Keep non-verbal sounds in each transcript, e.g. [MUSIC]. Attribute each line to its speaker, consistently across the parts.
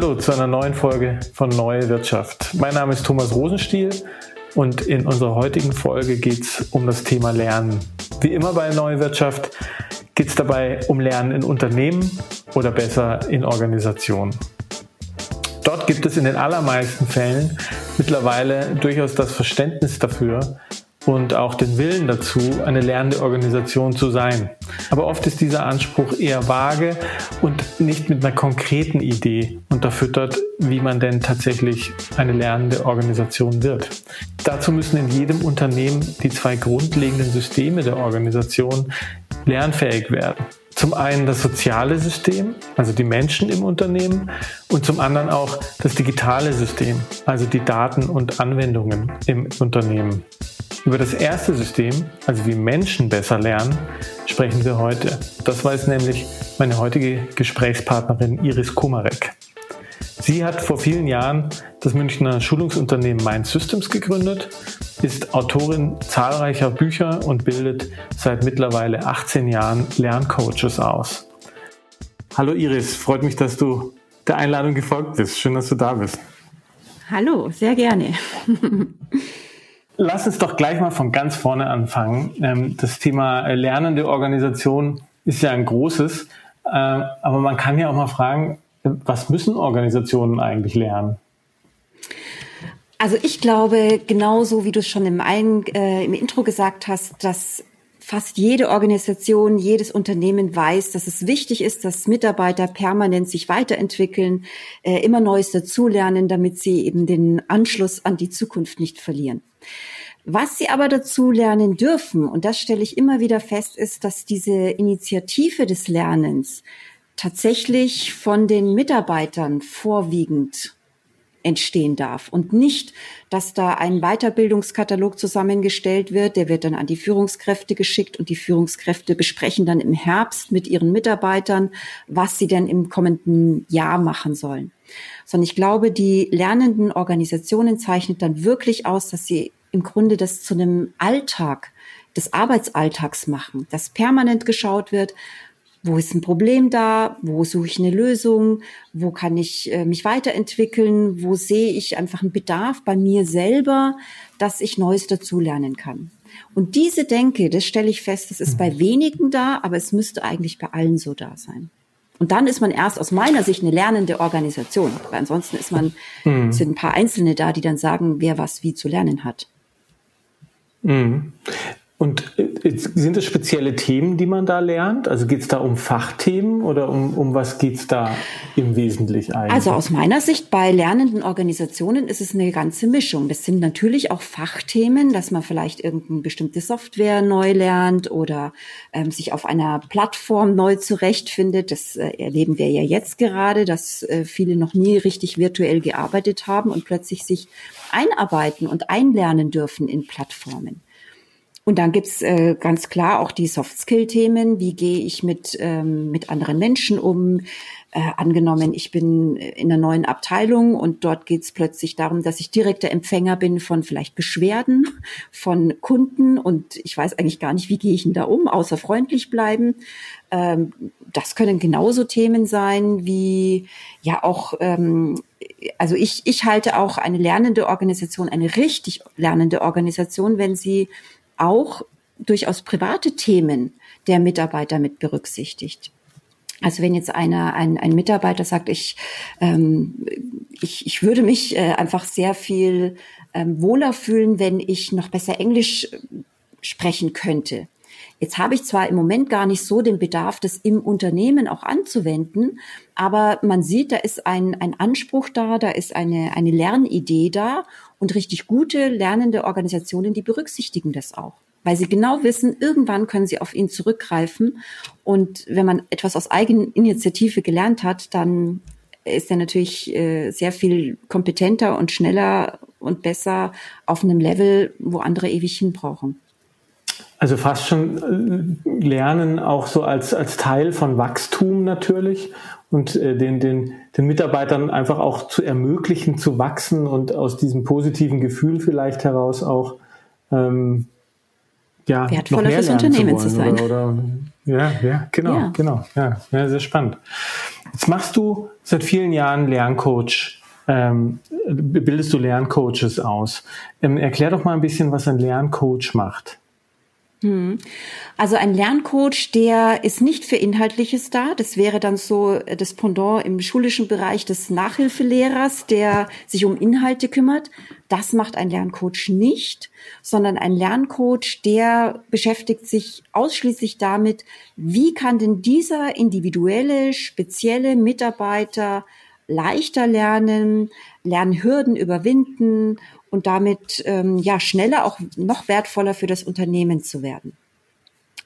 Speaker 1: Hallo zu einer neuen Folge von Neue Wirtschaft. Mein Name ist Thomas Rosenstiel und in unserer heutigen Folge geht es um das Thema Lernen. Wie immer bei Neue Wirtschaft geht es dabei um Lernen in Unternehmen oder besser in Organisationen. Dort gibt es in den allermeisten Fällen mittlerweile durchaus das Verständnis dafür, und auch den Willen dazu, eine lernende Organisation zu sein. Aber oft ist dieser Anspruch eher vage und nicht mit einer konkreten Idee unterfüttert, wie man denn tatsächlich eine lernende Organisation wird. Dazu müssen in jedem Unternehmen die zwei grundlegenden Systeme der Organisation lernfähig werden. Zum einen das soziale System, also die Menschen im Unternehmen, und zum anderen auch das digitale System, also die Daten und Anwendungen im Unternehmen. Über das erste System, also wie Menschen besser lernen, sprechen wir heute. Das weiß nämlich meine heutige Gesprächspartnerin Iris Kumarek. Sie hat vor vielen Jahren das Münchner Schulungsunternehmen Mind Systems gegründet, ist Autorin zahlreicher Bücher und bildet seit mittlerweile 18 Jahren Lerncoaches aus. Hallo Iris, freut mich, dass du der Einladung gefolgt bist. Schön, dass du da bist.
Speaker 2: Hallo, sehr gerne.
Speaker 1: Lass uns doch gleich mal von ganz vorne anfangen. Ähm, das Thema lernende Organisation ist ja ein großes, äh, aber man kann ja auch mal fragen, was müssen Organisationen eigentlich lernen?
Speaker 2: Also ich glaube, genauso wie du es schon im, Ein, äh, im Intro gesagt hast, dass fast jede Organisation, jedes Unternehmen weiß, dass es wichtig ist, dass Mitarbeiter permanent sich weiterentwickeln, äh, immer Neues dazulernen, damit sie eben den Anschluss an die Zukunft nicht verlieren. Was sie aber dazu lernen dürfen, und das stelle ich immer wieder fest, ist, dass diese Initiative des Lernens tatsächlich von den Mitarbeitern vorwiegend entstehen darf und nicht, dass da ein Weiterbildungskatalog zusammengestellt wird, der wird dann an die Führungskräfte geschickt und die Führungskräfte besprechen dann im Herbst mit ihren Mitarbeitern, was sie denn im kommenden Jahr machen sollen. Sondern ich glaube, die lernenden Organisationen zeichnet dann wirklich aus, dass sie im Grunde das zu einem Alltag des Arbeitsalltags machen, dass permanent geschaut wird, wo ist ein Problem da, wo suche ich eine Lösung, wo kann ich äh, mich weiterentwickeln, wo sehe ich einfach einen Bedarf bei mir selber, dass ich Neues dazulernen kann. Und diese Denke, das stelle ich fest, das ist mhm. bei wenigen da, aber es müsste eigentlich bei allen so da sein. Und dann ist man erst aus meiner Sicht eine lernende Organisation. Weil ansonsten ist man, mhm. sind ein paar Einzelne da, die dann sagen, wer was wie zu lernen hat.
Speaker 1: Mhm. Und sind es spezielle Themen, die man da lernt? Also geht es da um Fachthemen oder um, um was geht es da im Wesentlichen eigentlich?
Speaker 2: Also aus meiner Sicht bei lernenden Organisationen ist es eine ganze Mischung. Das sind natürlich auch Fachthemen, dass man vielleicht irgendeine bestimmte Software neu lernt oder ähm, sich auf einer Plattform neu zurechtfindet. Das äh, erleben wir ja jetzt gerade, dass äh, viele noch nie richtig virtuell gearbeitet haben und plötzlich sich einarbeiten und einlernen dürfen in Plattformen. Und dann gibt's äh, ganz klar auch die Soft-Skill-Themen. Wie gehe ich mit, ähm, mit anderen Menschen um? Äh, angenommen, ich bin in einer neuen Abteilung und dort geht's plötzlich darum, dass ich direkter Empfänger bin von vielleicht Beschwerden von Kunden und ich weiß eigentlich gar nicht, wie gehe ich denn da um, außer freundlich bleiben. Ähm, das können genauso Themen sein wie ja auch, ähm, also ich, ich halte auch eine lernende Organisation, eine richtig lernende Organisation, wenn sie auch durchaus private Themen der Mitarbeiter mit berücksichtigt. Also wenn jetzt einer, ein, ein Mitarbeiter sagt, ich, ähm, ich, ich würde mich äh, einfach sehr viel ähm, wohler fühlen, wenn ich noch besser Englisch äh, sprechen könnte. Jetzt habe ich zwar im Moment gar nicht so den Bedarf, das im Unternehmen auch anzuwenden, aber man sieht, da ist ein, ein Anspruch da, da ist eine, eine Lernidee da und richtig gute lernende Organisationen, die berücksichtigen das auch. Weil sie genau wissen, irgendwann können sie auf ihn zurückgreifen. Und wenn man etwas aus Eigeninitiative gelernt hat, dann ist er natürlich äh, sehr viel kompetenter und schneller und besser auf einem Level, wo andere ewig hin brauchen.
Speaker 1: Also fast schon äh, lernen auch so als, als Teil von Wachstum natürlich und äh, den, den, den Mitarbeitern einfach auch zu ermöglichen, zu wachsen und aus diesem positiven Gefühl vielleicht heraus auch ähm, ja,
Speaker 2: wertvoller fürs Unternehmen zu, zu sein.
Speaker 1: Oder, oder, ja, ja, genau, ja. genau, ja, ja, sehr spannend. Jetzt machst du seit vielen Jahren Lerncoach, ähm, bildest du Lerncoaches aus. Ähm, erklär doch mal ein bisschen, was ein Lerncoach macht.
Speaker 2: Hm. Also ein Lerncoach, der ist nicht für Inhaltliches da. Das wäre dann so das Pendant im schulischen Bereich des Nachhilfelehrers, der sich um Inhalte kümmert. Das macht ein Lerncoach nicht, sondern ein Lerncoach, der beschäftigt sich ausschließlich damit, wie kann denn dieser individuelle, spezielle Mitarbeiter leichter lernen, Lernhürden überwinden und damit ähm, ja schneller auch noch wertvoller für das Unternehmen zu werden.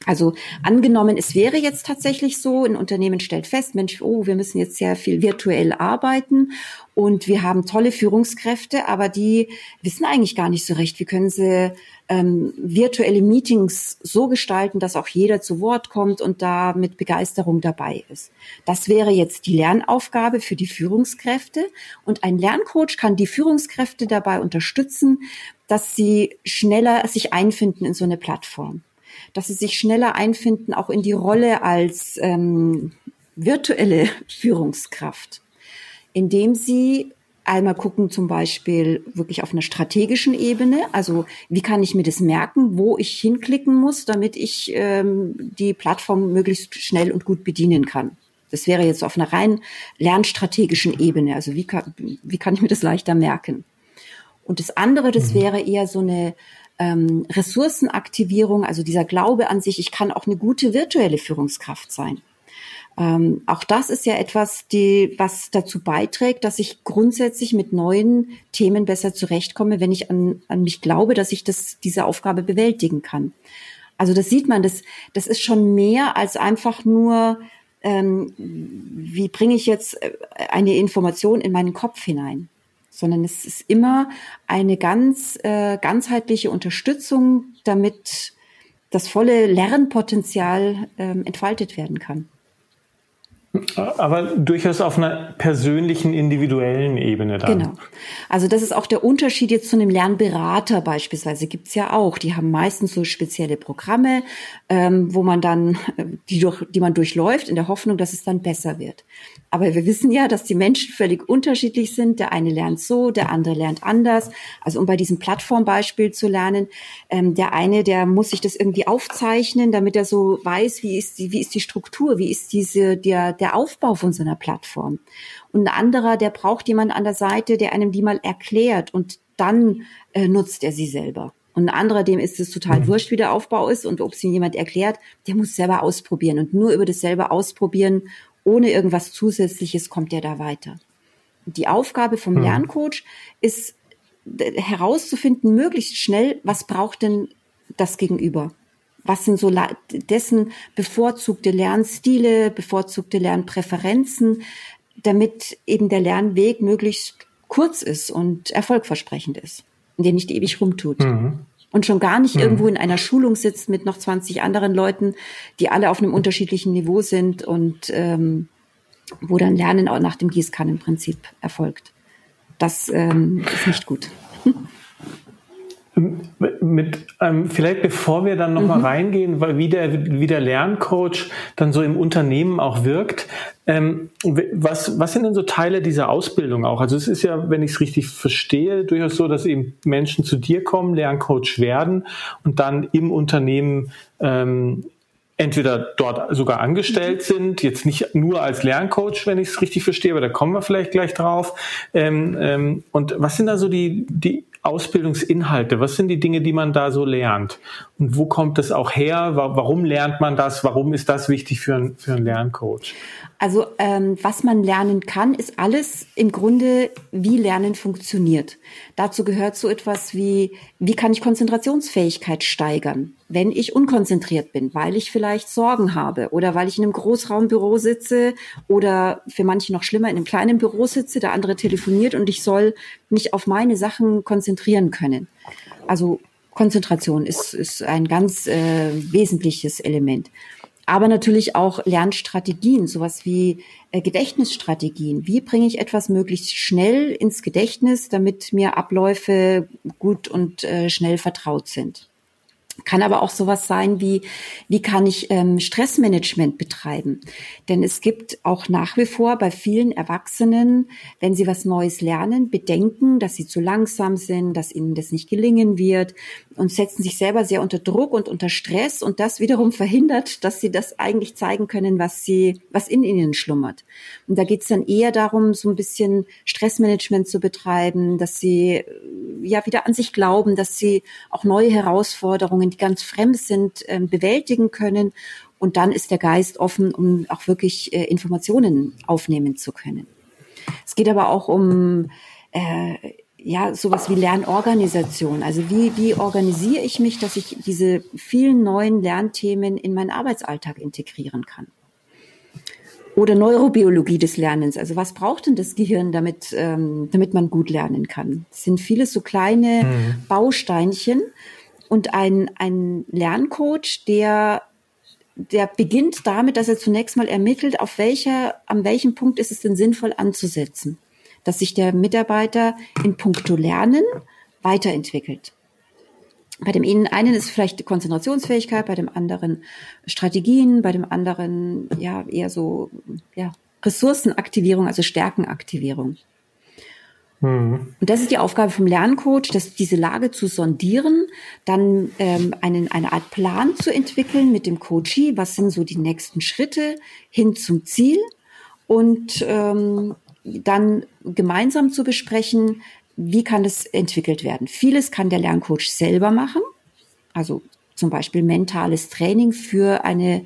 Speaker 2: Also angenommen, es wäre jetzt tatsächlich so, ein Unternehmen stellt fest, Mensch, oh, wir müssen jetzt sehr viel virtuell arbeiten und wir haben tolle Führungskräfte, aber die wissen eigentlich gar nicht so recht, wie können sie ähm, virtuelle Meetings so gestalten, dass auch jeder zu Wort kommt und da mit Begeisterung dabei ist. Das wäre jetzt die Lernaufgabe für die Führungskräfte und ein Lerncoach kann die Führungskräfte dabei unterstützen, dass sie schneller sich einfinden in so eine Plattform dass sie sich schneller einfinden, auch in die Rolle als ähm, virtuelle [LAUGHS] Führungskraft, indem sie einmal gucken, zum Beispiel wirklich auf einer strategischen Ebene. Also wie kann ich mir das merken, wo ich hinklicken muss, damit ich ähm, die Plattform möglichst schnell und gut bedienen kann. Das wäre jetzt auf einer rein lernstrategischen Ebene. Also wie kann, wie kann ich mir das leichter merken? Und das andere, das mhm. wäre eher so eine ähm, Ressourcenaktivierung, also dieser Glaube an sich, ich kann auch eine gute virtuelle Führungskraft sein. Ähm, auch das ist ja etwas, die, was dazu beiträgt, dass ich grundsätzlich mit neuen Themen besser zurechtkomme, wenn ich an, an mich glaube, dass ich das, diese Aufgabe bewältigen kann. Also das sieht man, das, das ist schon mehr als einfach nur, ähm, wie bringe ich jetzt äh, eine Information in meinen Kopf hinein sondern es ist immer eine ganz äh, ganzheitliche Unterstützung, damit das volle Lernpotenzial ähm, entfaltet werden kann.
Speaker 1: Aber durchaus auf einer persönlichen, individuellen Ebene dann.
Speaker 2: Genau. Also das ist auch der Unterschied jetzt zu einem Lernberater beispielsweise. Gibt's ja auch. Die haben meistens so spezielle Programme, ähm, wo man dann, äh, die, durch, die man durchläuft, in der Hoffnung, dass es dann besser wird. Aber wir wissen ja, dass die Menschen völlig unterschiedlich sind. Der eine lernt so, der andere lernt anders. Also um bei diesem Plattformbeispiel zu lernen, ähm, der eine, der muss sich das irgendwie aufzeichnen, damit er so weiß, wie ist die, wie ist die Struktur, wie ist diese, der, der Aufbau von so einer Plattform. Und ein anderer, der braucht jemand an der Seite, der einem die mal erklärt und dann äh, nutzt er sie selber. Und ein anderer, dem ist es total mhm. wurscht, wie der Aufbau ist und ob es ihm jemand erklärt, der muss selber ausprobieren. Und nur über das selber ausprobieren ohne irgendwas Zusätzliches kommt er da weiter. Die Aufgabe vom hm. Lerncoach ist herauszufinden, möglichst schnell, was braucht denn das Gegenüber? Was sind so dessen bevorzugte Lernstile, bevorzugte Lernpräferenzen, damit eben der Lernweg möglichst kurz ist und erfolgversprechend ist und der nicht ewig rumtut. Mhm. Und schon gar nicht mhm. irgendwo in einer Schulung sitzt mit noch 20 anderen Leuten, die alle auf einem unterschiedlichen Niveau sind und ähm, wo dann Lernen auch nach dem Gießkannenprinzip erfolgt. Das ähm, ist nicht gut. [LAUGHS]
Speaker 1: Mit, ähm, vielleicht bevor wir dann nochmal mhm. reingehen, weil wie der, wie der Lerncoach dann so im Unternehmen auch wirkt, ähm, was, was sind denn so Teile dieser Ausbildung auch? Also es ist ja, wenn ich es richtig verstehe, durchaus so, dass eben Menschen zu dir kommen, Lerncoach werden und dann im Unternehmen ähm, entweder dort sogar angestellt mhm. sind, jetzt nicht nur als Lerncoach, wenn ich es richtig verstehe, aber da kommen wir vielleicht gleich drauf. Ähm, ähm, und was sind da so die, die Ausbildungsinhalte? Was sind die Dinge, die man da so lernt? Und wo kommt das auch her? Warum lernt man das? Warum ist das wichtig für, ein, für einen Lerncoach?
Speaker 2: Also ähm, was man lernen kann, ist alles im Grunde, wie Lernen funktioniert. Dazu gehört so etwas wie, wie kann ich Konzentrationsfähigkeit steigern, wenn ich unkonzentriert bin, weil ich vielleicht Sorgen habe oder weil ich in einem Großraumbüro sitze oder für manche noch schlimmer in einem kleinen Büro sitze, der andere telefoniert und ich soll mich auf meine Sachen konzentrieren können. Also Konzentration ist, ist ein ganz äh, wesentliches Element aber natürlich auch Lernstrategien, sowas wie äh, Gedächtnisstrategien. Wie bringe ich etwas möglichst schnell ins Gedächtnis, damit mir Abläufe gut und äh, schnell vertraut sind? Kann aber auch sowas sein wie, wie kann ich ähm, Stressmanagement betreiben? Denn es gibt auch nach wie vor bei vielen Erwachsenen, wenn sie was Neues lernen, Bedenken, dass sie zu langsam sind, dass ihnen das nicht gelingen wird und setzen sich selber sehr unter Druck und unter Stress und das wiederum verhindert, dass sie das eigentlich zeigen können, was sie, was in ihnen schlummert. Und da geht es dann eher darum, so ein bisschen Stressmanagement zu betreiben, dass sie äh, ja wieder an sich glauben, dass sie auch neue Herausforderungen, die ganz fremd sind, äh, bewältigen können. Und dann ist der Geist offen, um auch wirklich äh, Informationen aufnehmen zu können. Es geht aber auch um äh, ja, sowas wie Lernorganisation. Also wie, wie organisiere ich mich, dass ich diese vielen neuen Lernthemen in meinen Arbeitsalltag integrieren kann? Oder Neurobiologie des Lernens. Also was braucht denn das Gehirn, damit, ähm, damit man gut lernen kann? Es sind viele so kleine mhm. Bausteinchen und ein, ein Lerncoach, der der beginnt damit, dass er zunächst mal ermittelt, auf welcher, an welchem Punkt ist es denn sinnvoll anzusetzen dass sich der Mitarbeiter in puncto Lernen weiterentwickelt. Bei dem einen ist vielleicht Konzentrationsfähigkeit, bei dem anderen Strategien, bei dem anderen ja eher so ja, Ressourcenaktivierung, also Stärkenaktivierung. Mhm. Und das ist die Aufgabe vom Lerncoach, dass diese Lage zu sondieren, dann ähm, einen, eine Art Plan zu entwickeln mit dem Coachee, was sind so die nächsten Schritte hin zum Ziel und ähm, dann gemeinsam zu besprechen, wie kann das entwickelt werden. Vieles kann der Lerncoach selber machen, also zum Beispiel mentales Training für eine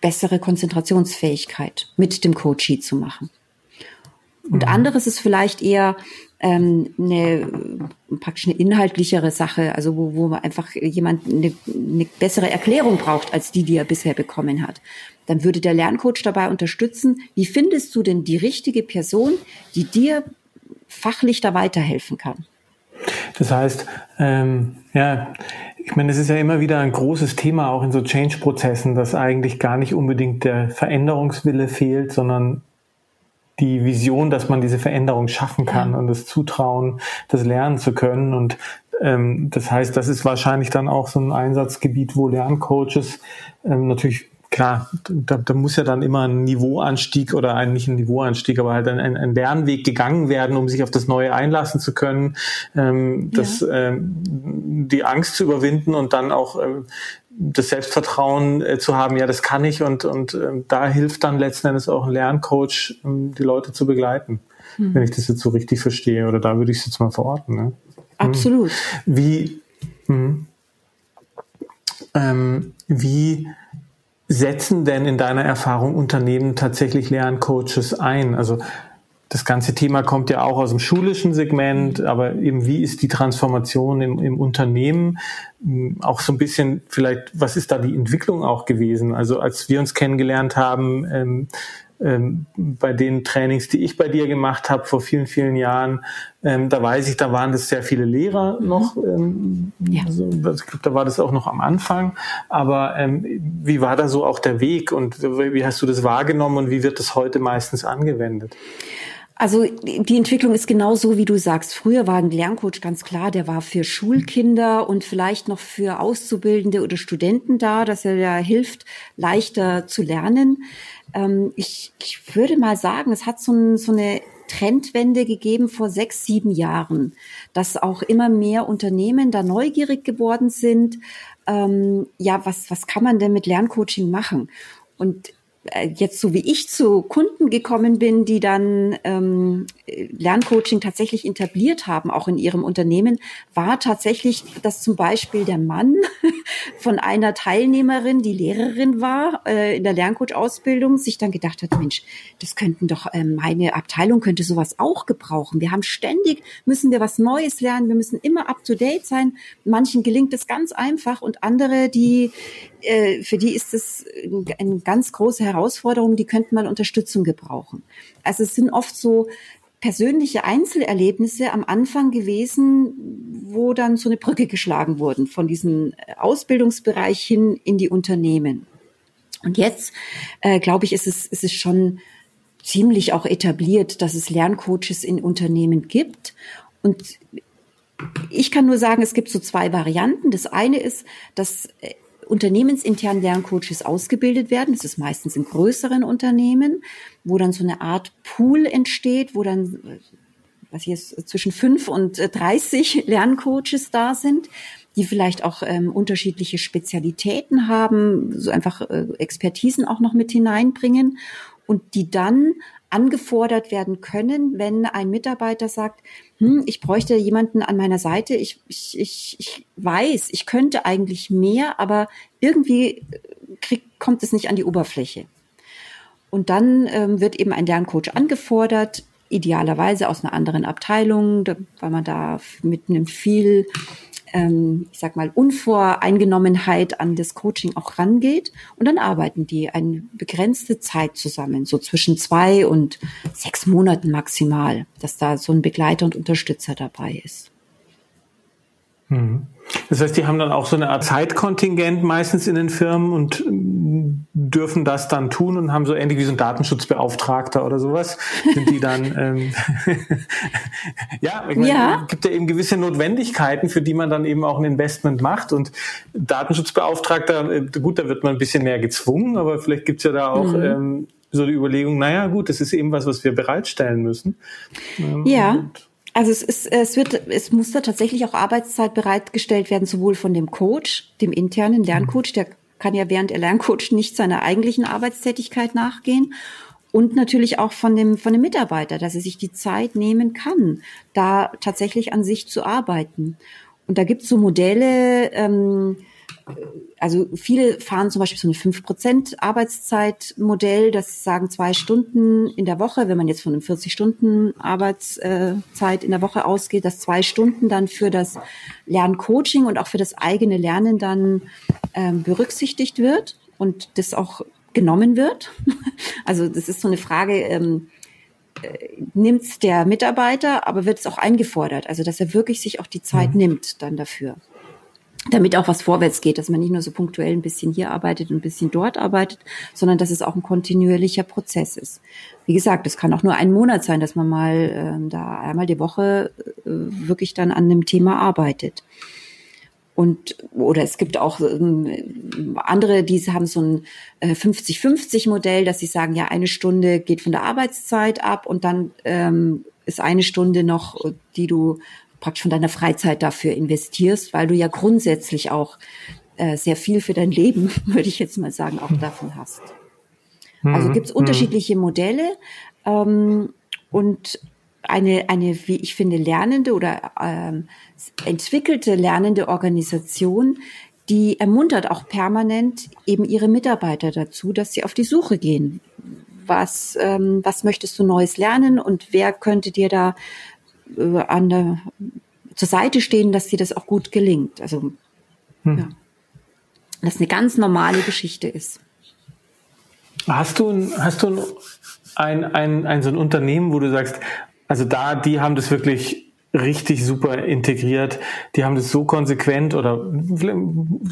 Speaker 2: bessere Konzentrationsfähigkeit mit dem Coachee zu machen. Und mhm. anderes ist vielleicht eher ähm, eine praktisch eine inhaltlichere Sache, also wo, wo man einfach jemand eine, eine bessere Erklärung braucht als die, die er bisher bekommen hat. Dann würde der Lerncoach dabei unterstützen, wie findest du denn die richtige Person, die dir fachlich da weiterhelfen kann?
Speaker 1: Das heißt, ähm, ja, ich meine, es ist ja immer wieder ein großes Thema auch in so Change-Prozessen, dass eigentlich gar nicht unbedingt der Veränderungswille fehlt, sondern die Vision, dass man diese Veränderung schaffen kann ja. und das Zutrauen, das lernen zu können. Und ähm, das heißt, das ist wahrscheinlich dann auch so ein Einsatzgebiet, wo Lerncoaches ähm, natürlich klar, da, da muss ja dann immer ein Niveauanstieg oder ein, nicht ein Niveauanstieg, aber halt ein, ein Lernweg gegangen werden, um sich auf das Neue einlassen zu können, ähm, das, ja. ähm, die Angst zu überwinden und dann auch ähm, das Selbstvertrauen äh, zu haben, ja, das kann ich und, und äh, da hilft dann letzten Endes auch ein Lerncoach, ähm, die Leute zu begleiten, mhm. wenn ich das jetzt so richtig verstehe. Oder da würde ich es jetzt mal verorten. Ne?
Speaker 2: Absolut.
Speaker 1: Wie, mh, ähm, wie setzen denn in deiner Erfahrung Unternehmen tatsächlich Lerncoaches ein? Also das ganze Thema kommt ja auch aus dem schulischen Segment, aber eben wie ist die Transformation im, im Unternehmen? Hm, auch so ein bisschen vielleicht, was ist da die Entwicklung auch gewesen? Also als wir uns kennengelernt haben, ähm, ähm, bei den Trainings, die ich bei dir gemacht habe vor vielen, vielen Jahren, ähm, da weiß ich, da waren das sehr viele Lehrer mhm. noch. Ähm, ja. also, ich glaube, da war das auch noch am Anfang. Aber ähm, wie war da so auch der Weg und wie hast du das wahrgenommen und wie wird das heute meistens angewendet?
Speaker 2: Also die Entwicklung ist genau so, wie du sagst. Früher war ein Lerncoach ganz klar, der war für Schulkinder und vielleicht noch für Auszubildende oder Studenten da, dass er da hilft, leichter zu lernen. Ähm, ich, ich würde mal sagen, es hat so, ein, so eine Trendwende gegeben vor sechs, sieben Jahren, dass auch immer mehr Unternehmen da neugierig geworden sind. Ähm, ja, was, was kann man denn mit Lerncoaching machen? Und jetzt so wie ich zu Kunden gekommen bin, die dann ähm, Lerncoaching tatsächlich etabliert haben, auch in ihrem Unternehmen, war tatsächlich, dass zum Beispiel der Mann [LAUGHS] von einer Teilnehmerin, die Lehrerin war äh, in der Lerncoach-Ausbildung, sich dann gedacht hat, Mensch, das könnten doch, äh, meine Abteilung könnte sowas auch gebrauchen. Wir haben ständig, müssen wir was Neues lernen, wir müssen immer up-to-date sein. Manchen gelingt es ganz einfach und andere, die, äh, für die ist es eine ganz große Herausforderung, die könnten mal Unterstützung gebrauchen. Also es sind oft so persönliche Einzelerlebnisse am Anfang gewesen, wo dann so eine Brücke geschlagen wurden von diesem Ausbildungsbereich hin in die Unternehmen. Und jetzt, äh, glaube ich, ist es, ist es schon ziemlich auch etabliert, dass es Lerncoaches in Unternehmen gibt. Und ich kann nur sagen, es gibt so zwei Varianten. Das eine ist, dass äh, unternehmensintern Lerncoaches ausgebildet werden. Das ist meistens in größeren Unternehmen, wo dann so eine Art Pool entsteht, wo dann äh, was jetzt zwischen fünf und 30 [LAUGHS] Lerncoaches da sind, die vielleicht auch ähm, unterschiedliche Spezialitäten haben, so einfach äh, Expertisen auch noch mit hineinbringen und die dann angefordert werden können, wenn ein Mitarbeiter sagt, hm, ich bräuchte jemanden an meiner Seite, ich, ich, ich, ich weiß, ich könnte eigentlich mehr, aber irgendwie krieg, kommt es nicht an die Oberfläche. Und dann ähm, wird eben ein Lerncoach angefordert, idealerweise aus einer anderen Abteilung, weil man da mit einem viel ähm, ich sag mal, Unvoreingenommenheit an das Coaching auch rangeht. Und dann arbeiten die eine begrenzte Zeit zusammen, so zwischen zwei und sechs Monaten maximal, dass da so ein Begleiter und Unterstützer dabei ist.
Speaker 1: Mhm. Das heißt, die haben dann auch so eine Art Zeitkontingent meistens in den Firmen und ähm, dürfen das dann tun und haben so ähnlich wie so ein Datenschutzbeauftragter oder sowas. Sind die dann, [LAUGHS] ähm, [LAUGHS] ja, ich meine, ja. gibt ja eben gewisse Notwendigkeiten, für die man dann eben auch ein Investment macht und Datenschutzbeauftragter, äh, gut, da wird man ein bisschen mehr gezwungen, aber vielleicht gibt's ja da auch mhm. ähm, so die Überlegung, naja, gut, das ist eben was, was wir bereitstellen müssen.
Speaker 2: Ähm, ja. Also es ist, es wird, es muss da tatsächlich auch Arbeitszeit bereitgestellt werden, sowohl von dem Coach, dem internen Lerncoach, der kann ja während er Lerncoach nicht seiner eigentlichen Arbeitstätigkeit nachgehen. Und natürlich auch von dem, von dem Mitarbeiter, dass er sich die Zeit nehmen kann, da tatsächlich an sich zu arbeiten. Und da gibt es so Modelle, ähm, also viele fahren zum Beispiel so ein 5% Arbeitszeitmodell, das sagen zwei Stunden in der Woche, wenn man jetzt von einem 40 Stunden Arbeitszeit in der Woche ausgeht, dass zwei Stunden dann für das Lerncoaching und auch für das eigene Lernen dann ähm, berücksichtigt wird und das auch genommen wird. [LAUGHS] Also das ist so eine Frage, ähm, äh, nimmt der Mitarbeiter, aber wird es auch eingefordert, also dass er wirklich sich auch die Zeit mhm. nimmt dann dafür damit auch was vorwärts geht, dass man nicht nur so punktuell ein bisschen hier arbeitet und ein bisschen dort arbeitet, sondern dass es auch ein kontinuierlicher Prozess ist. Wie gesagt, es kann auch nur ein Monat sein, dass man mal äh, da einmal die Woche äh, wirklich dann an einem Thema arbeitet. Und oder es gibt auch ähm, andere, die haben so ein äh, 50-50-Modell, dass sie sagen, ja, eine Stunde geht von der Arbeitszeit ab und dann ähm, ist eine Stunde noch, die du praktisch von deiner Freizeit dafür investierst, weil du ja grundsätzlich auch äh, sehr viel für dein Leben, [LAUGHS] würde ich jetzt mal sagen, auch davon hast. Also mhm. gibt es mhm. unterschiedliche Modelle ähm, und eine, eine, wie ich finde, lernende oder ähm, entwickelte lernende Organisation, die ermuntert auch permanent eben ihre Mitarbeiter dazu, dass sie auf die Suche gehen. Was, ähm, was möchtest du Neues lernen und wer könnte dir da äh, an der, zur Seite stehen, dass dir das auch gut gelingt. Also, hm. ja. Dass eine ganz normale Geschichte ist.
Speaker 1: Hast du, hast du ein, ein, ein, so ein Unternehmen, wo du sagst, also da, die haben das wirklich richtig super integriert. Die haben das so konsequent oder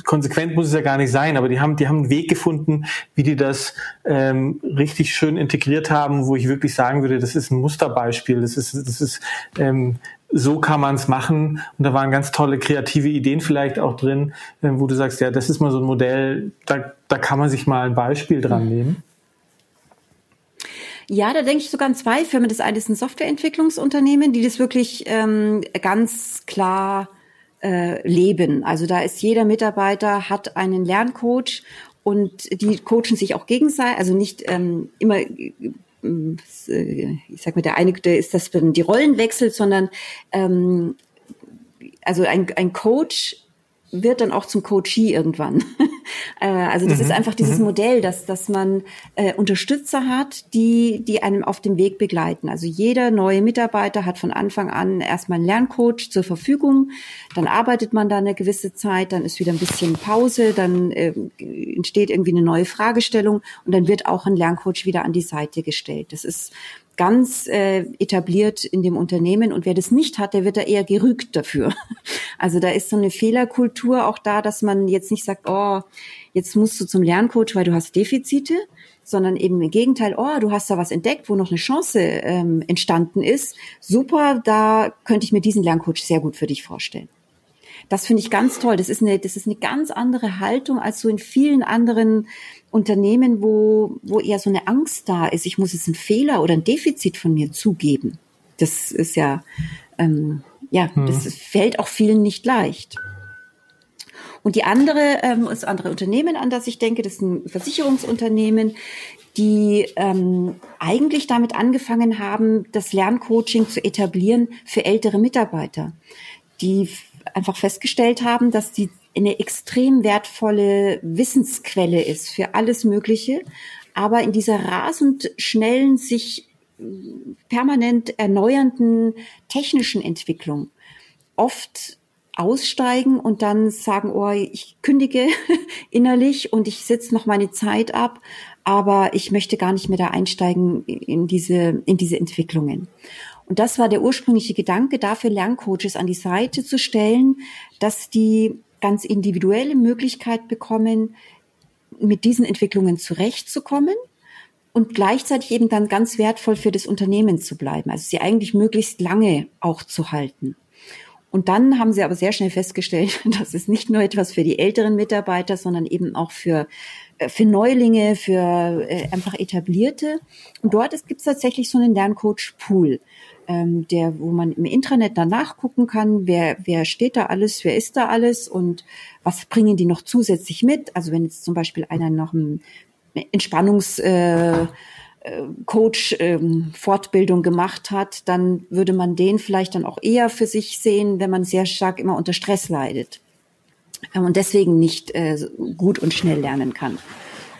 Speaker 1: konsequent muss es ja gar nicht sein, aber die haben, die haben einen Weg gefunden, wie die das ähm, richtig schön integriert haben, wo ich wirklich sagen würde, das ist ein Musterbeispiel. Das ist, das ist ähm, so kann man es machen. Und da waren ganz tolle kreative Ideen vielleicht auch drin, äh, wo du sagst, ja, das ist mal so ein Modell, da, da kann man sich mal ein Beispiel dran nehmen.
Speaker 2: Ja, da denke ich sogar an zwei Firmen. Das eine ist ein Softwareentwicklungsunternehmen, die das wirklich ähm, ganz klar äh, leben. Also da ist jeder Mitarbeiter hat einen Lerncoach und die coachen sich auch gegenseitig, also nicht ähm, immer äh, ich sag mal, der eine der ist das, wenn die Rollen wechselt, sondern ähm, also ein, ein Coach wird dann auch zum Coachee irgendwann. [LAUGHS] äh, also das mhm. ist einfach dieses mhm. Modell, dass, dass man äh, Unterstützer hat, die, die einem auf dem Weg begleiten. Also jeder neue Mitarbeiter hat von Anfang an erstmal einen Lerncoach zur Verfügung. Dann arbeitet man da eine gewisse Zeit, dann ist wieder ein bisschen Pause, dann äh, entsteht irgendwie eine neue Fragestellung und dann wird auch ein Lerncoach wieder an die Seite gestellt. Das ist ganz äh, etabliert in dem Unternehmen und wer das nicht hat, der wird da eher gerügt dafür. Also da ist so eine Fehlerkultur auch da, dass man jetzt nicht sagt, oh, jetzt musst du zum Lerncoach, weil du hast Defizite, sondern eben im Gegenteil, oh, du hast da was entdeckt, wo noch eine Chance ähm, entstanden ist. Super, da könnte ich mir diesen Lerncoach sehr gut für dich vorstellen. Das finde ich ganz toll. Das ist eine, das ist eine ganz andere Haltung als so in vielen anderen Unternehmen, wo, wo eher so eine Angst da ist. Ich muss jetzt einen Fehler oder ein Defizit von mir zugeben. Das ist ja, ähm, ja, hm. das fällt auch vielen nicht leicht. Und die andere, ähm, das andere Unternehmen, an das ich denke, das ist ein Versicherungsunternehmen, die ähm, eigentlich damit angefangen haben, das Lerncoaching zu etablieren für ältere Mitarbeiter, die einfach festgestellt haben, dass die eine extrem wertvolle Wissensquelle ist für alles Mögliche, aber in dieser rasend schnellen, sich permanent erneuernden technischen Entwicklung oft aussteigen und dann sagen, oh, ich kündige [LAUGHS] innerlich und ich sitze noch meine Zeit ab, aber ich möchte gar nicht mehr da einsteigen in diese, in diese Entwicklungen. Und das war der ursprüngliche Gedanke, dafür Lerncoaches an die Seite zu stellen, dass die ganz individuelle Möglichkeit bekommen, mit diesen Entwicklungen zurechtzukommen und gleichzeitig eben dann ganz wertvoll für das Unternehmen zu bleiben, also sie eigentlich möglichst lange auch zu halten. Und dann haben sie aber sehr schnell festgestellt, [LAUGHS] das ist nicht nur etwas für die älteren Mitarbeiter, sondern eben auch für, äh, für Neulinge, für äh, einfach etablierte. Und dort gibt es tatsächlich so einen Lerncoach-Pool ähm, der, wo man im Intranet dann nachgucken kann, wer, wer steht da alles, wer ist da alles und was bringen die noch zusätzlich mit. Also wenn jetzt zum Beispiel einer noch ein Entspannungs äh, äh, ähm, gemacht hat, dann würde man den vielleicht dann auch eher für sich sehen, wenn man sehr stark immer unter Stress leidet und deswegen nicht äh, gut und schnell lernen kann.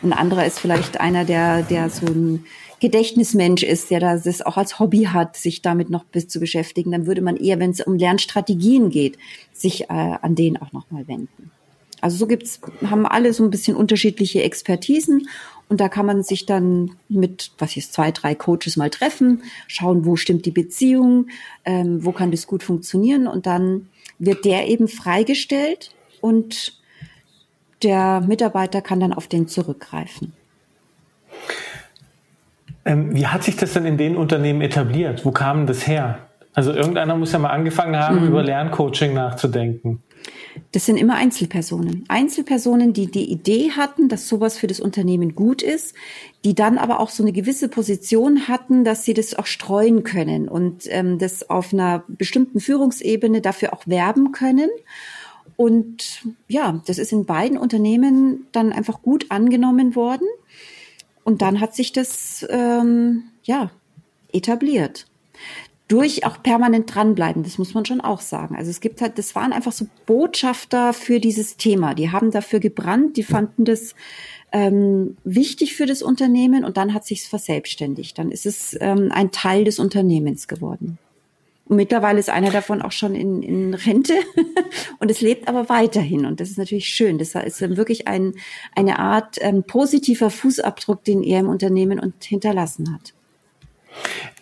Speaker 2: Ein anderer ist vielleicht einer, der, der so ein Gedächtnismensch ist, der das auch als Hobby hat, sich damit noch bis zu beschäftigen, dann würde man eher, wenn es um Lernstrategien geht, sich äh, an den auch nochmal wenden. Also so gibt's, haben alle so ein bisschen unterschiedliche Expertisen und da kann man sich dann mit, was ist, zwei, drei Coaches mal treffen, schauen, wo stimmt die Beziehung, ähm, wo kann das gut funktionieren und dann wird der eben freigestellt und der Mitarbeiter kann dann auf den zurückgreifen.
Speaker 1: Ähm, wie hat sich das denn in den Unternehmen etabliert? Wo kam das her? Also irgendeiner muss ja mal angefangen haben, mhm. über Lerncoaching nachzudenken.
Speaker 2: Das sind immer Einzelpersonen. Einzelpersonen, die die Idee hatten, dass sowas für das Unternehmen gut ist, die dann aber auch so eine gewisse Position hatten, dass sie das auch streuen können und ähm, das auf einer bestimmten Führungsebene dafür auch werben können. Und ja, das ist in beiden Unternehmen dann einfach gut angenommen worden. Und dann hat sich das ähm, ja etabliert. Durch auch permanent dranbleiben, das muss man schon auch sagen. Also es gibt halt, das waren einfach so Botschafter für dieses Thema. Die haben dafür gebrannt, die fanden das ähm, wichtig für das Unternehmen und dann hat sich's verselbstständigt. Dann ist es ähm, ein Teil des Unternehmens geworden. Und mittlerweile ist einer davon auch schon in, in Rente [LAUGHS] und es lebt aber weiterhin. Und das ist natürlich schön. Das ist wirklich ein, eine Art ähm, positiver Fußabdruck, den er im Unternehmen und hinterlassen hat.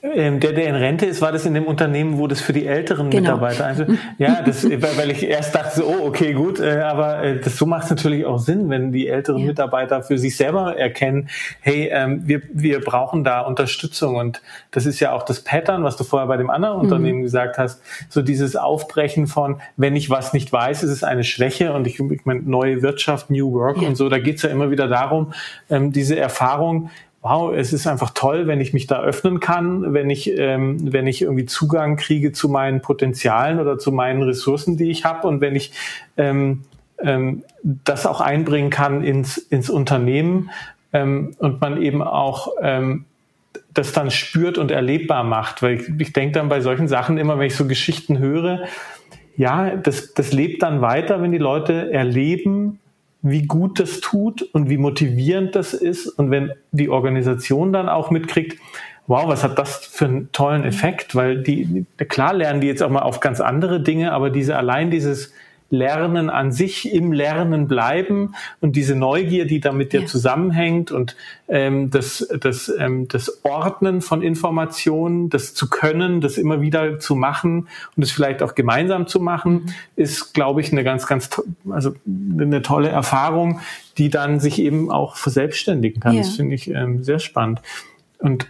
Speaker 1: Ähm, der, der in Rente ist, war das in dem Unternehmen, wo das für die älteren genau. Mitarbeiter, also [LAUGHS] ja, das, weil ich erst dachte, so, oh, okay, gut, äh, aber äh, das so macht es natürlich auch Sinn, wenn die älteren ja. Mitarbeiter für sich selber erkennen, hey, ähm, wir, wir brauchen da Unterstützung und das ist ja auch das Pattern, was du vorher bei dem anderen mhm. Unternehmen gesagt hast, so dieses Aufbrechen von, wenn ich was nicht weiß, ist es eine Schwäche und ich, ich meine, neue Wirtschaft, New Work ja. und so, da geht's ja immer wieder darum, ähm, diese Erfahrung, wow, es ist einfach toll, wenn ich mich da öffnen kann, wenn ich, ähm, wenn ich irgendwie Zugang kriege zu meinen Potenzialen oder zu meinen Ressourcen, die ich habe und wenn ich ähm, ähm, das auch einbringen kann ins, ins Unternehmen ähm, und man eben auch ähm, das dann spürt und erlebbar macht. Weil ich, ich denke dann bei solchen Sachen immer, wenn ich so Geschichten höre, ja, das, das lebt dann weiter, wenn die Leute erleben, wie gut das tut und wie motivierend das ist. Und wenn die Organisation dann auch mitkriegt, wow, was hat das für einen tollen Effekt? Weil die, klar lernen die jetzt auch mal auf ganz andere Dinge, aber diese, allein dieses Lernen an sich im Lernen bleiben und diese Neugier, die damit ja. zusammenhängt und ähm, das, das, ähm, das Ordnen von Informationen, das zu können, das immer wieder zu machen und es vielleicht auch gemeinsam zu machen, mhm. ist, glaube ich, eine ganz, ganz, also eine tolle Erfahrung, die dann sich eben auch verselbstständigen kann. Ja. Das finde ich ähm, sehr spannend. Und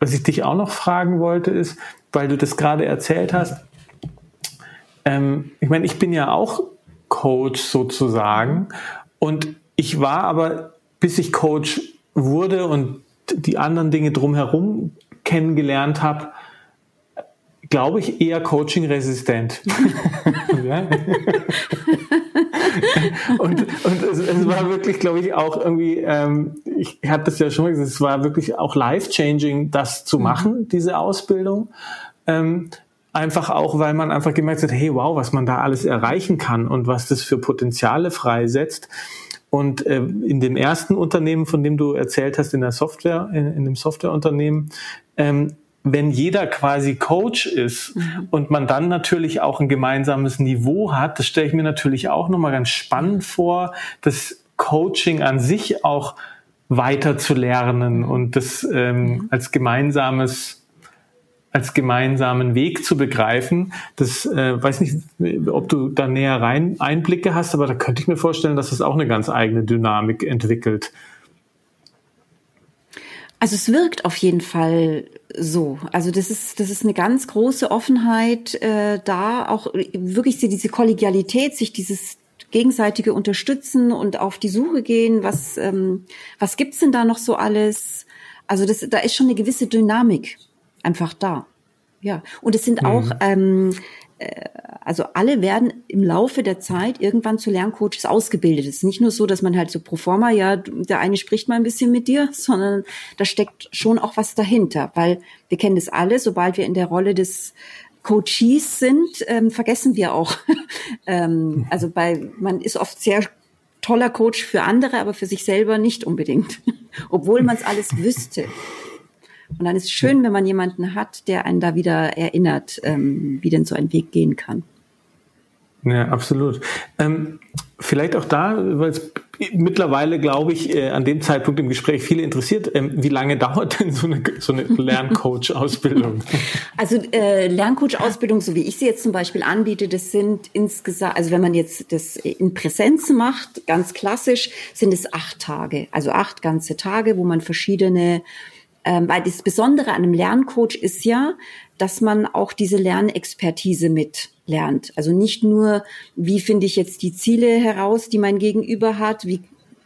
Speaker 1: was ich dich auch noch fragen wollte, ist, weil du das gerade erzählt hast, ähm, ich meine, ich bin ja auch Coach sozusagen und ich war aber, bis ich Coach wurde und die anderen Dinge drumherum kennengelernt habe, glaube ich, eher coaching-resistent. [LAUGHS] und und es, es, war wirklich, glaube ich, auch irgendwie, ähm, ich hatte das ja schon mal gesagt, es war wirklich auch life-changing, das zu mhm. machen, diese Ausbildung. Ähm, einfach auch, weil man einfach gemerkt hat, hey, wow, was man da alles erreichen kann und was das für Potenziale freisetzt. Und äh, in dem ersten Unternehmen, von dem du erzählt hast, in der Software, in, in dem Softwareunternehmen, ähm, wenn jeder quasi Coach ist mhm. und man dann natürlich auch ein gemeinsames Niveau hat, das stelle ich mir natürlich auch nochmal ganz spannend vor, das Coaching an sich auch weiter zu lernen und das ähm, mhm. als gemeinsames als gemeinsamen Weg zu begreifen. Das äh, weiß nicht, ob du da näher rein Einblicke hast, aber da könnte ich mir vorstellen, dass es auch eine ganz eigene Dynamik entwickelt.
Speaker 2: Also es wirkt auf jeden Fall so. Also das ist das ist eine ganz große Offenheit äh, da, auch wirklich diese Kollegialität, sich dieses gegenseitige Unterstützen und auf die Suche gehen. Was ähm, was gibt's denn da noch so alles? Also das da ist schon eine gewisse Dynamik einfach da. Ja, und es sind mhm. auch ähm, äh, also alle werden im Laufe der Zeit irgendwann zu Lerncoaches ausgebildet. Es ist nicht nur so, dass man halt so pro forma, ja, der eine spricht mal ein bisschen mit dir, [LAUGHS] sondern da steckt schon auch was dahinter, weil wir kennen das alle, sobald wir in der Rolle des Coaches sind, ähm, vergessen wir auch. [LAUGHS] ähm, also bei, man ist oft sehr toller Coach für andere, aber für sich selber nicht unbedingt, [LAUGHS] obwohl man es alles wüsste. Und dann ist es schön, wenn man jemanden hat, der einen da wieder erinnert, ähm, wie denn so ein Weg gehen kann.
Speaker 1: Ja, absolut. Ähm, vielleicht auch da, weil es mittlerweile, glaube ich, äh, an dem Zeitpunkt im Gespräch viele interessiert, ähm, wie lange [LAUGHS] dauert denn so eine, so eine Lerncoach-Ausbildung? [LAUGHS]
Speaker 2: Also äh, Lerncoach-Ausbildung, so wie ich sie jetzt zum Beispiel anbiete, das sind insgesamt, also wenn man jetzt das in Präsenz macht, ganz klassisch, sind es acht Tage, also acht ganze Tage, wo man verschiedene ähm, weil das Besondere an einem Lerncoach ist ja, dass man auch diese Lernexpertise mit lernt. Also nicht nur, wie finde ich jetzt die Ziele heraus, die mein Gegenüber hat, wie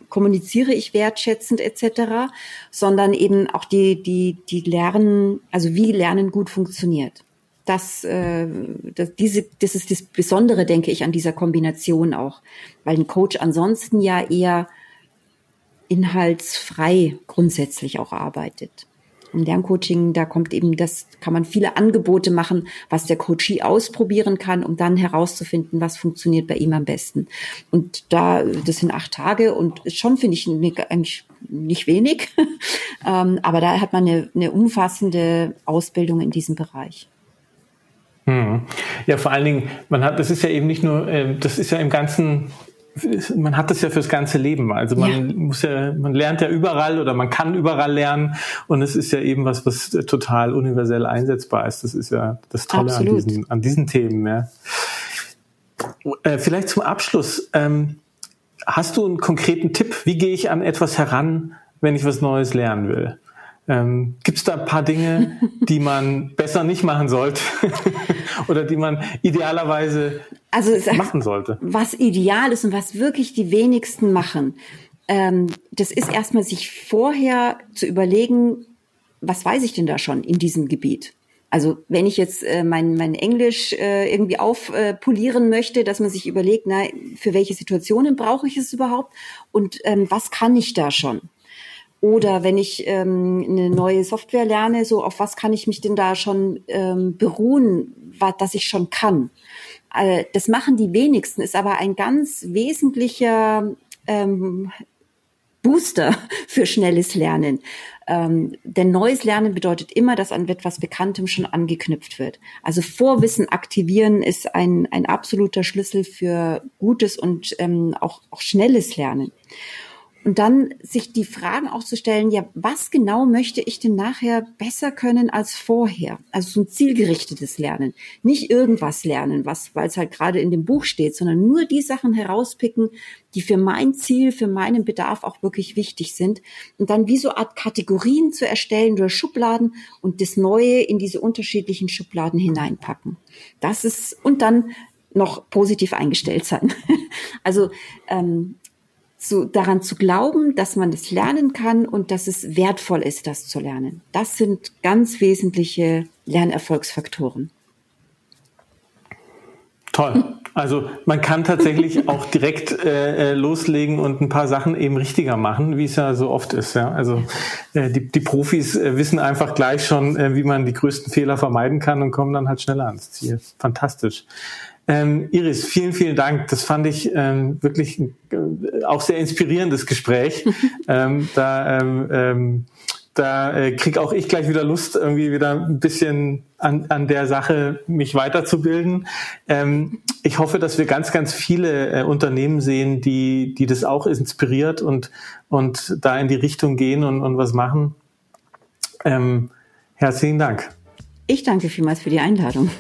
Speaker 2: kommuniziere ich wertschätzend etc., sondern eben auch die die die Lernen, also wie Lernen gut funktioniert. Das, äh, das, diese, das ist das Besondere, denke ich, an dieser Kombination auch, weil ein Coach ansonsten ja eher inhaltsfrei grundsätzlich auch arbeitet. Im Lerncoaching, da kommt eben das, kann man viele Angebote machen, was der Coachee ausprobieren kann, um dann herauszufinden, was funktioniert bei ihm am besten. Und da, das sind acht Tage und schon finde ich eigentlich nicht wenig, [LAUGHS] ähm, aber da hat man eine, eine umfassende Ausbildung in diesem Bereich.
Speaker 1: Hm. Ja, vor allen Dingen, man hat, das ist ja eben nicht nur, äh, das ist ja im ganzen man hat das ja fürs ganze Leben. Also man ja. muss ja, man lernt ja überall oder man kann überall lernen und es ist ja eben was, was total universell einsetzbar ist. Das ist ja das Tolle an diesen, an diesen Themen. Ja. Äh, vielleicht zum Abschluss. Ähm, hast du einen konkreten Tipp? Wie gehe ich an etwas heran, wenn ich was Neues lernen will? Ähm, Gibt es da ein paar Dinge, [LAUGHS] die man besser nicht machen sollte [LAUGHS] oder die man idealerweise also, machen sollte?
Speaker 2: Was ideal ist und was wirklich die wenigsten machen, ähm, das ist erstmal sich vorher zu überlegen, was weiß ich denn da schon in diesem Gebiet? Also wenn ich jetzt äh, mein, mein Englisch äh, irgendwie aufpolieren äh, möchte, dass man sich überlegt, na, für welche Situationen brauche ich es überhaupt und ähm, was kann ich da schon? Oder wenn ich ähm, eine neue Software lerne, so auf was kann ich mich denn da schon ähm, beruhen, was, dass ich schon kann? Äh, das machen die wenigsten, ist aber ein ganz wesentlicher ähm, Booster [LAUGHS] für schnelles Lernen. Ähm, denn neues Lernen bedeutet immer, dass an etwas Bekanntem schon angeknüpft wird. Also Vorwissen aktivieren ist ein, ein absoluter Schlüssel für gutes und ähm, auch, auch schnelles Lernen. Und dann sich die Fragen auch zu stellen, ja, was genau möchte ich denn nachher besser können als vorher? Also so ein zielgerichtetes Lernen. Nicht irgendwas lernen, was, weil es halt gerade in dem Buch steht, sondern nur die Sachen herauspicken, die für mein Ziel, für meinen Bedarf auch wirklich wichtig sind. Und dann wie so Art Kategorien zu erstellen oder Schubladen und das Neue in diese unterschiedlichen Schubladen hineinpacken. Das ist, und dann noch positiv eingestellt sein. [LAUGHS] also ähm, zu, daran zu glauben, dass man es lernen kann und dass es wertvoll ist, das zu lernen. Das sind ganz wesentliche Lernerfolgsfaktoren.
Speaker 1: Toll. Also man kann tatsächlich [LAUGHS] auch direkt äh, äh, loslegen und ein paar Sachen eben richtiger machen, wie es ja so oft ist. Ja? Also äh, die, die Profis äh, wissen einfach gleich schon, äh, wie man die größten Fehler vermeiden kann und kommen dann halt schneller ans Ziel. Fantastisch. Ähm, Iris, vielen, vielen Dank. Das fand ich ähm, wirklich äh, auch sehr inspirierendes Gespräch. [LAUGHS] ähm, da ähm, ähm, da äh, krieg auch ich gleich wieder Lust, irgendwie wieder ein bisschen an, an der Sache mich weiterzubilden. Ähm, ich hoffe, dass wir ganz, ganz viele äh, Unternehmen sehen, die, die das auch inspiriert und, und da in die Richtung gehen und, und was machen. Ähm, herzlichen Dank.
Speaker 2: Ich danke vielmals für die Einladung.